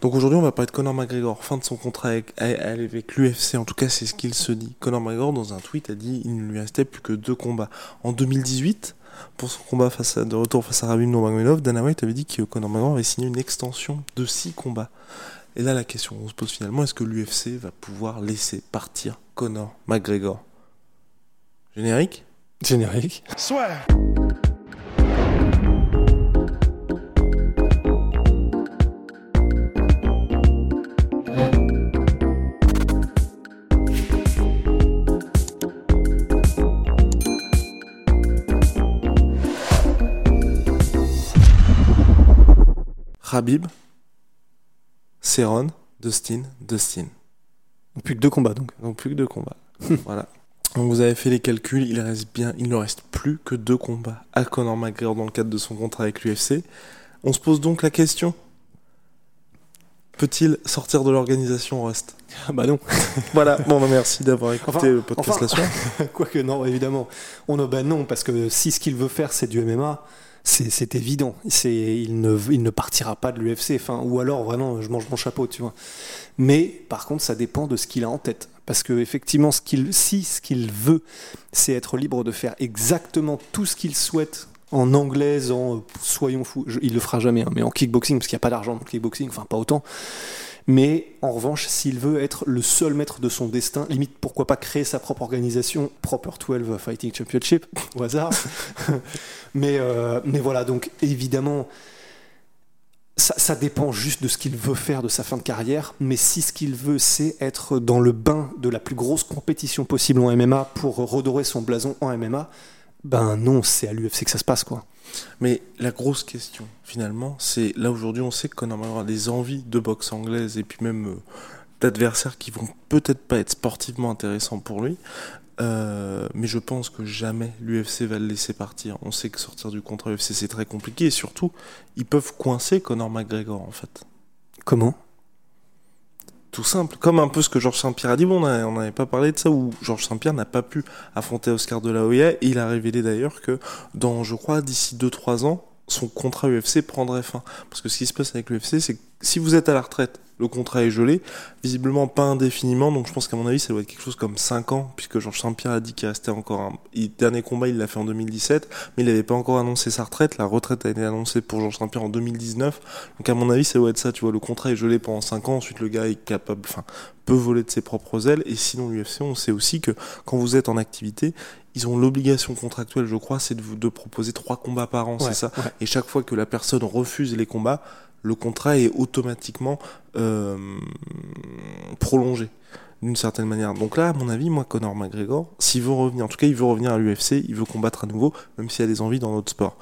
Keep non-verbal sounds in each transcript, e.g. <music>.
Donc aujourd'hui, on va parler de Conor McGregor, fin de son contrat avec, avec l'UFC, en tout cas c'est ce qu'il se dit. Conor McGregor, dans un tweet, a dit il ne lui restait plus que deux combats. En 2018, pour son combat face de retour face à Rabin Nurmagomedov, Dana White avait dit que Conor McGregor avait signé une extension de six combats. Et là, la question on se pose finalement, est-ce que l'UFC va pouvoir laisser partir Conor McGregor? Générique? Générique. Soit. Habib, Céron, Dustin, Dustin. Plus que deux combats donc. Donc plus que deux combats. <laughs> voilà. Donc vous avez fait les calculs, il reste bien, il ne reste plus que deux combats à Conor McGregor dans le cadre de son contrat avec l'UFC. On se pose donc la question peut-il sortir de l'organisation Rust? Ah <laughs> bah non. <laughs> voilà. Bon bah merci d'avoir écouté Enfin, le podcast enfin, là-dessus. Quoique non, évidemment. On a, bah non, parce que si ce qu'il veut faire c'est du MMA, c'est évident. Il ne partira pas de l'UFC. Ou alors vraiment, je mange mon chapeau, tu vois. Mais par contre, ça dépend de ce qu'il a en tête. Parce que effectivement, ce qu'il si ce qu'il veut, c'est être libre de faire exactement tout ce qu'il souhaite en anglaise, en soyons fous, Je- il le fera jamais, hein, mais en kickboxing, parce qu'il n'y a pas d'argent le kickboxing, enfin pas autant. Mais en revanche, s'il veut être le seul maître de son destin, limite pourquoi pas créer sa propre organisation, Proper 12 Fighting Championship, <laughs> au hasard. <laughs> mais, euh, mais voilà, donc évidemment, ça, ça dépend juste de ce qu'il veut faire de sa fin de carrière. Mais si ce qu'il veut, c'est être dans le bain de la plus grosse compétition possible en MMA pour redorer son blason en MMA, ben non, c'est à l'UFC que ça se passe, quoi. Mais la grosse question, finalement, c'est là aujourd'hui, on sait que Conor McGregor a des envies de boxe anglaise et puis même euh, d'adversaires qui vont peut-être pas être sportivement intéressants pour lui. Euh, mais je pense que jamais l'UFC va le laisser partir. On sait que sortir du contrat UFC c'est très compliqué et surtout ils peuvent coincer Conor McGregor en fait. Comment? Tout simple, comme un peu ce que Georges Saint-Pierre a dit, bon, on n'avait pas parlé de ça, où Georges Saint-Pierre n'a pas pu affronter Oscar de la Hoya, il a révélé d'ailleurs que dans, je crois, d'ici 2-3 ans, son contrat UFC prendrait fin. Parce que ce qui se passe avec l'UFC, c'est que si vous êtes à la retraite, le contrat est gelé, visiblement pas indéfiniment, donc je pense qu'à mon avis, ça doit être quelque chose comme 5 ans, puisque Georges Saint-Pierre a dit qu'il restait encore un... il- dernier combat, il l'a fait en 2017, mais il n'avait pas encore annoncé sa retraite, la retraite a été annoncée pour Georges Saint-Pierre en 2019, donc à mon avis, ça doit être ça, tu vois, le contrat est gelé pendant 5 ans, ensuite le gars est capable, enfin, peut voler de ses propres ailes, et sinon l'UFC, on sait aussi que quand vous êtes en activité, ils ont l'obligation contractuelle, je crois, c'est de vous de proposer trois combats par an, Ouais, c'est ça. ouais. Et chaque fois que la personne refuse les combats, le contrat est automatiquement euh, prolongé d'une certaine manière. Donc là, à mon avis, moi, Conor McGregor, s'il veut revenir, en tout cas, il veut revenir à l'UFC, il veut combattre à nouveau, même s'il a des envies dans d'autres sports.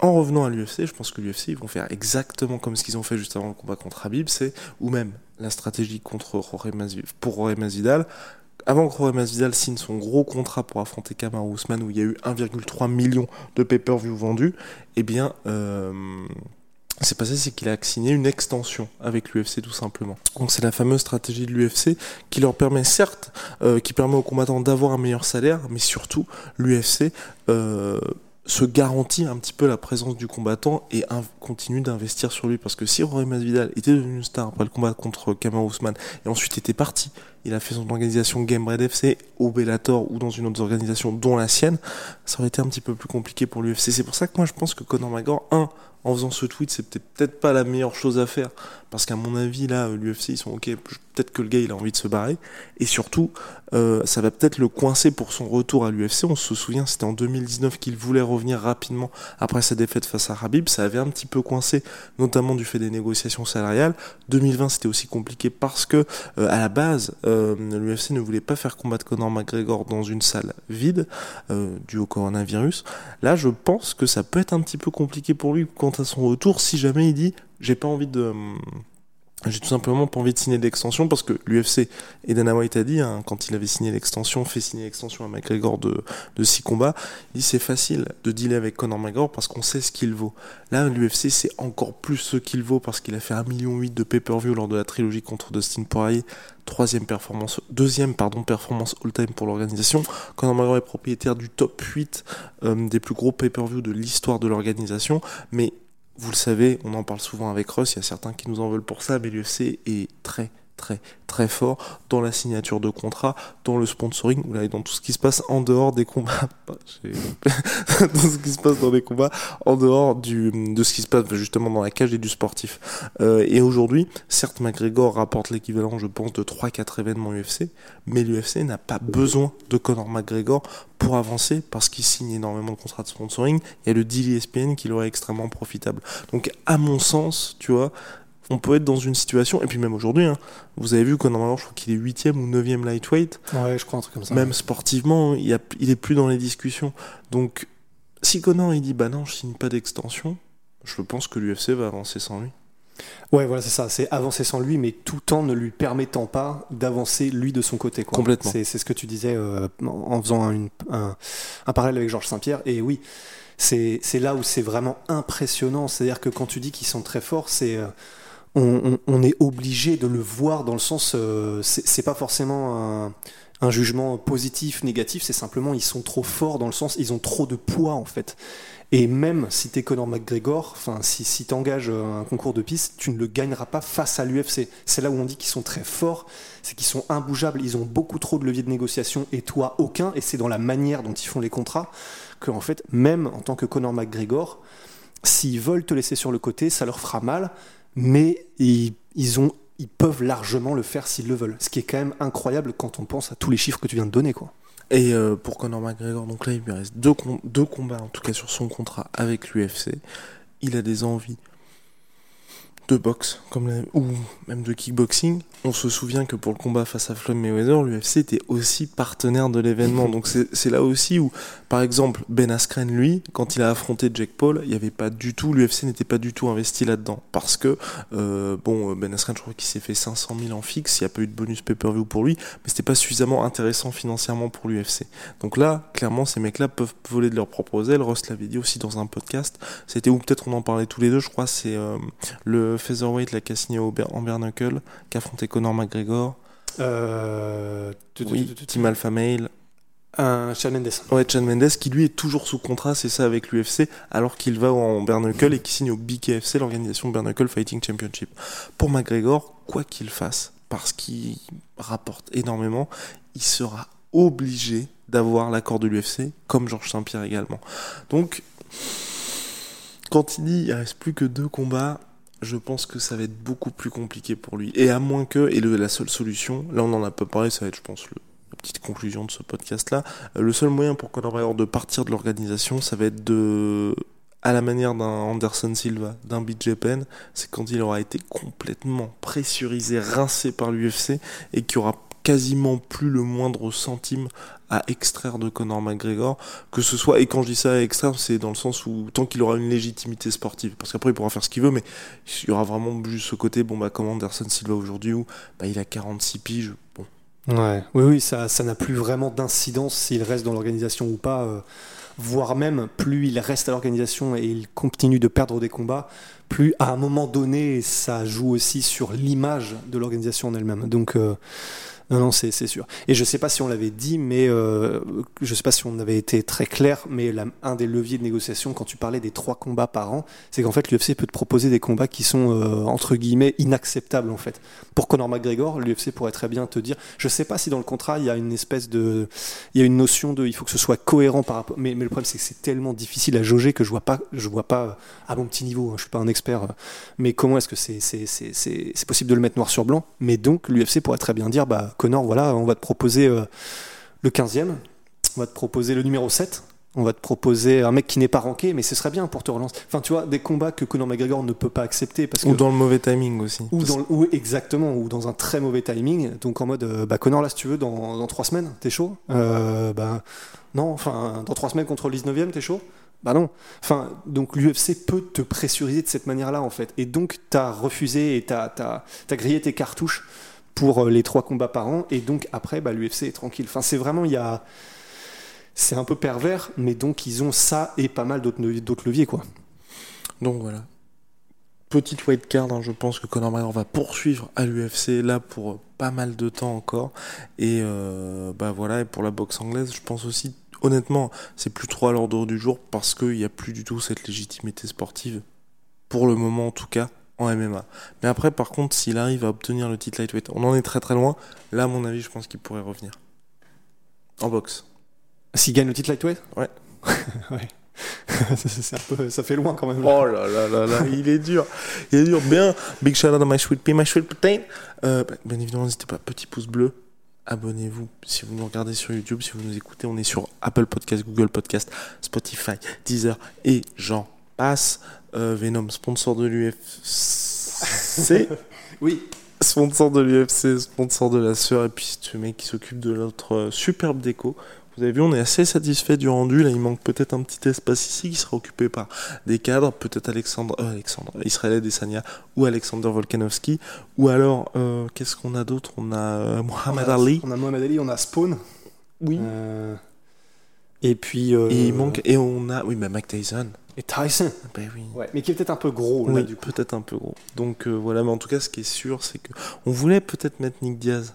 En revenant à l'UFC, je pense que l'UFC, ils vont faire exactement comme ce qu'ils ont fait juste avant le combat contre Habib, c'est, ou même la stratégie contre pour Jorge Masvidal, avant que Jorge Masvidal signe son gros contrat pour affronter Kamaru Usman, où il y a eu 1,3 million de pay-per-view vendus, eh bien, euh, c'est passé, c'est qu'il a signé une extension avec l'UFC tout simplement. Donc c'est la fameuse stratégie de l'UFC qui leur permet certes, euh, qui permet aux combattants d'avoir un meilleur salaire, mais surtout l'UFC euh, se garantit un petit peu la présence du combattant et in- continue d'investir sur lui parce que si Rory Masvidal était devenu une star après le combat contre Kamaru Usman et ensuite était parti, il a fait son organisation Game Red FC au Bellator ou dans une autre organisation dont la sienne, ça aurait été un petit peu plus compliqué pour l'UFC. C'est pour ça que moi je pense que Conor McGregor, un, en faisant ce tweet, c'est peut-être peut-être pas la meilleure chose à faire parce qu'à mon avis là, l'UFC ils sont ok, peut-être que le gars il a envie de se barrer et surtout euh, ça va peut-être le coincer pour son retour à l'UFC. On se souvient, c'était en 2019 qu'il voulait revenir rapidement après sa défaite face à Habib. Ça avait un petit peu coincé, notamment du fait des négociations salariales. 2020, c'était aussi compliqué parce que, euh, à la base, euh, euh, l'UFC ne voulait pas faire combattre Conor McGregor dans une salle vide euh, dû au coronavirus. Là, je pense que ça peut être un petit peu compliqué pour lui quant à son retour si jamais il dit j'ai pas envie de j'ai tout simplement pas envie de signer l'extension parce que l'UFC et Dana White a dit hein, quand il avait signé l'extension, fait signer l'extension à McGregor de de six combats, il dit c'est facile de dealer avec Conor McGregor parce qu'on sait ce qu'il vaut. Là l'UFC c'est encore plus ce qu'il vaut parce qu'il a fait un million de pay-per-view lors de la trilogie contre Dustin Poirier, troisième performance, deuxième pardon performance all-time pour l'organisation. Conor McGregor est propriétaire du top 8 euh, des plus gros pay-per-view de l'histoire de l'organisation, mais vous le savez, on en parle souvent avec Russ, il y a certains qui nous en veulent pour ça, mais l'UFC est très très très fort dans la signature de contrats, dans le sponsoring, et dans tout ce qui se passe en dehors des combats, <laughs> <laughs> dans ce qui se passe dans les combats, en dehors du, de ce qui se passe justement dans la cage et du sportif. Euh, et aujourd'hui, certes, McGregor rapporte l'équivalent, je pense, de 3-4 événements UFC, mais l'UFC n'a pas besoin de Conor McGregor pour avancer parce qu'il signe énormément de contrats de sponsoring. Il y a le deal ESPN qui leur est extrêmement profitable. Donc, à mon sens, tu vois, on peut être dans une situation, et puis même aujourd'hui, hein, vous avez vu qu'en normalement, je crois qu'il est 8 ou 9 lightweight. Ouais, je crois un truc comme ça. Même sportivement, il, a, il est plus dans les discussions. Donc, si Conor il dit bah non, je signe pas d'extension, je pense que l'UFC va avancer sans lui. Ouais, voilà, c'est ça. C'est avancer sans lui, mais tout en ne lui permettant pas d'avancer lui de son côté. Quoi. Complètement. C'est, ce que tu disais euh, en faisant un, un, parallèle avec Georges Saint-Pierre. Et oui, c'est, c'est là où c'est vraiment impressionnant. C'est-à-dire que quand tu dis qu'ils sont très forts, c'est. Euh, on, est obligé de le voir dans le sens, euh, c'est pas forcément un, jugement positif, négatif, c'est simplement ils sont trop forts dans le sens, ils ont trop de poids en fait. Et même si t'es Conor McGregor, enfin si, si t'engages un concours de piste, tu ne le gagneras pas face à l'UFC. C'est là où on dit qu'ils sont très forts, c'est qu'ils sont imbougeables, ils ont beaucoup trop de leviers de négociation et toi aucun. Et c'est dans la manière dont ils font les contrats que en fait, même en tant que Conor McGregor, s'ils veulent te laisser sur le côté, ça leur fera mal mais ils, peuvent largement le faire s'ils le veulent. Ce qui est quand même incroyable quand on pense à tous les chiffres que tu viens de donner. Quoi. Et euh, pour Conor McGregor, donc là il lui reste deux combats en tout cas sur son contrat avec l'UFC. Il a des envies de boxe comme ou même de kickboxing. On se souvient que pour le combat face à Floyd Mayweather, l'UFC était aussi partenaire de l'événement. Donc c'est là aussi où, par exemple, Ben Askren, lui, quand il a affronté Jack Paul, il n'y avait pas du tout, l'UFC n'était pas du tout investi là-dedans. Parce que, euh, bon, Ben Askren, je crois qu'il s'est fait 500 000 en fixe, il n'y a pas eu de bonus pay-per-view pour lui, mais c'était pas suffisamment intéressant financièrement pour l'UFC. Donc là, clairement, ces mecs-là peuvent voler de leur propre aile. Ross l'avait dit aussi dans un podcast. C'était où peut-être on en parlait tous les deux, je crois, c'est euh, le featherweight, la Cassini en Bernacle, qui affrontait Conor McGregor. Euh... Oui, Tim Alpha Male. Un Chad Mendes. Ouais, Chad Mendes qui lui est toujours sous contrat, c'est ça avec l'UFC, alors qu'il va en Bernacle et qui signe au BKFC, l'organisation Bernacle Fighting Championship. Pour McGregor, quoi qu'il fasse, parce qu'il rapporte énormément, il sera obligé d'avoir l'accord de l'UFC, comme Georges Saint-Pierre également. Donc, quand il dit il reste plus que deux combats, je pense que ça va être beaucoup plus compliqué pour lui. Et à moins que, et la seule solution, là on en a pas parlé, ça va être je pense la petite conclusion de ce podcast-là, euh, le seul moyen pour Conor McGregor de partir de l'organisation, ça va être de à la manière d'un Anderson Silva, d'un BJ Penn, c'est quand il aura été complètement pressurisé, rincé par l'UFC et qu'il aura quasiment plus le moindre centime à extraire de Conor McGregor, que ce soit, et quand je dis ça à extraire, c'est dans le sens où tant qu'il aura une légitimité sportive, parce qu'après il pourra faire ce qu'il veut, mais il y aura vraiment juste ce côté, bon bah comme Anderson Silva aujourd'hui, où bah, il a 46 piges, bon. Ouais, oui, oui, ça n'a plus vraiment d'incidence s'il reste dans l'organisation ou pas, euh, voire même plus il reste à l'organisation et il continue de perdre des combats, plus à un moment donné ça joue aussi sur l'image de l'organisation en elle-même. Donc euh, non, non, c'est sûr. Et je sais pas si on l'avait dit, mais euh, je sais pas si on avait été très clair, mais un des leviers de négociation, quand tu parlais des trois combats par an, c'est qu'en fait l'UFC peut te proposer des combats qui sont euh, entre guillemets inacceptables en fait. Pour Conor McGregor, l'UFC pourrait très bien te dire, je sais pas si dans le contrat il y a une espèce de, il y a une notion de, il faut que ce soit cohérent par rapport, mais, mais le problème c'est que c'est tellement difficile à jauger que je vois pas, je vois pas à mon petit niveau, hein, je suis pas un expert, euh, mais comment est-ce que c'est c'est possible de le mettre noir sur blanc? Mais donc l'UFC pourrait très bien dire, bah Connor, voilà, on va te proposer euh, le 15e, on va te proposer le numéro 7, On va te proposer un mec qui n'est pas ranké, mais ce serait bien pour te relancer. Enfin, tu vois, des combats que Conor McGregor ne peut pas accepter parce que Ou dans le mauvais timing aussi. ou dans le- ou exactement ou dans un très mauvais timing. Donc en mode, euh, bah Conor là, si tu veux, dans, dans trois semaines, t'es chaud? Euh, bah non, enfin dans trois semaines contre le 19e, t'es chaud? Bah non. Enfin, donc l'UFC peut te pressuriser de cette manière-là en fait. Et donc t'as refusé et t'as t'as grillé tes cartouches pour euh, les trois combats par an. Et donc après, bah l'UFC est tranquille. Enfin, c'est vraiment il y a c'est un peu pervers, mais donc ils ont ça et pas mal d'autres leviers quoi. Donc voilà. Petite white card, hein, je pense que Conor McGregor va poursuivre à l'UFC là pour pas mal de temps encore. Et euh, bah voilà, et pour la boxe anglaise, je pense aussi, honnêtement, c'est plus trop à l'ordre du jour parce qu'il n'y a plus du tout cette légitimité sportive, pour le moment en tout cas, en MMA. Mais après, par contre, s'il arrive à obtenir le titre lightweight, on en est très très loin. Là, à mon avis, je pense qu'il pourrait revenir. En boxe. S'il gagne le titre lightweight? Ouais. <laughs> ouais. <laughs> c'est un peu, ça fait loin quand même. Oh là là là là, <laughs> il est dur. Il est dur. Bien, big shout out à My Sweet Pea, My Sweet Protein. Euh, bah, bien évidemment, n'hésitez pas, petit pouce bleu. Abonnez-vous si vous nous regardez sur YouTube, si vous nous écoutez. On est sur Apple Podcast, Google Podcast, Spotify, Deezer et j'en passe. Euh, Venom, sponsor de l'UFC. <laughs> Oui. sponsor de l'UFC, sponsor de la sœur, et puis ce mec qui s'occupe de notre euh, superbe déco. Vous avez vu, on est assez satisfait du rendu. Là, il manque peut-être un petit espace ici qui sera occupé par des cadres, peut-être Alexandre, euh, Alexandre, Israël Adesanya ou Alexander Volkanovski. Ou alors, euh, qu'est-ce qu'on a d'autre? On a euh, Mohamed Ali. On a Mohamed Ali, on a Spawn. Oui. Euh, et puis. Et il manque, et on a, oui, mais Mike Tyson. Et Tyson. Ben oui. Ouais, mais qui est peut-être un peu gros Oui, peut-être un peu gros. Donc euh, voilà, mais en tout cas, ce qui est sûr, c'est que on voulait peut-être mettre Nick Diaz.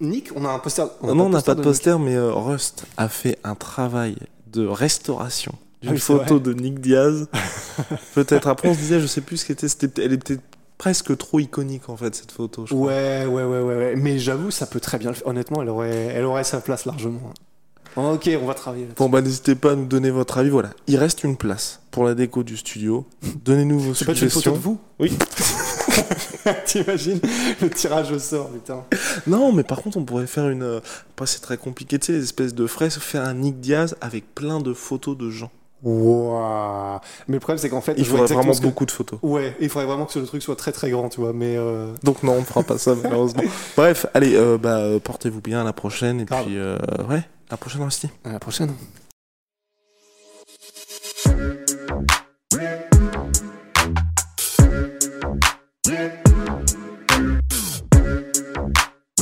Nick, on a un poster. non, on n'a pas de Nick. poster, mais euh, Rust a fait un travail de restauration d'une Ah oui, photo de Nick Diaz. <laughs> Peut-être. Après, on se disait, je sais plus ce qu'était. C'était, elle était presque trop iconique en fait cette photo. Je crois. Ouais, ouais, ouais, ouais. Mais j'avoue, ça peut très bien le faire. Honnêtement, elle aurait, elle aurait sa place largement. Ok, on va travailler là-dessus. Bon bah n'hésitez pas à nous donner votre avis. Voilà, il reste une place pour la déco du studio. Donnez-nous vos C'est pas une photo suggestions. de vous Oui. <laughs> <laughs> T'imagines le tirage au sort, putain. Non, mais par contre, on pourrait faire une. euh, Après, c'est très compliqué, tu sais, les espèces de fraises, faire un Nick Diaz avec plein de photos de gens. Waouh. Mais le problème, c'est qu'en fait, Il faudrait vraiment que- beaucoup de photos. Ouais, il faudrait vraiment que le truc soit très très grand, tu vois. Mais euh, Donc non, on ne fera pas ça <laughs> malheureusement. Bref, allez, euh, bah, euh, portez-vous bien à la prochaine et puis euh, ouais, à la prochaine Rusty. à la prochaine.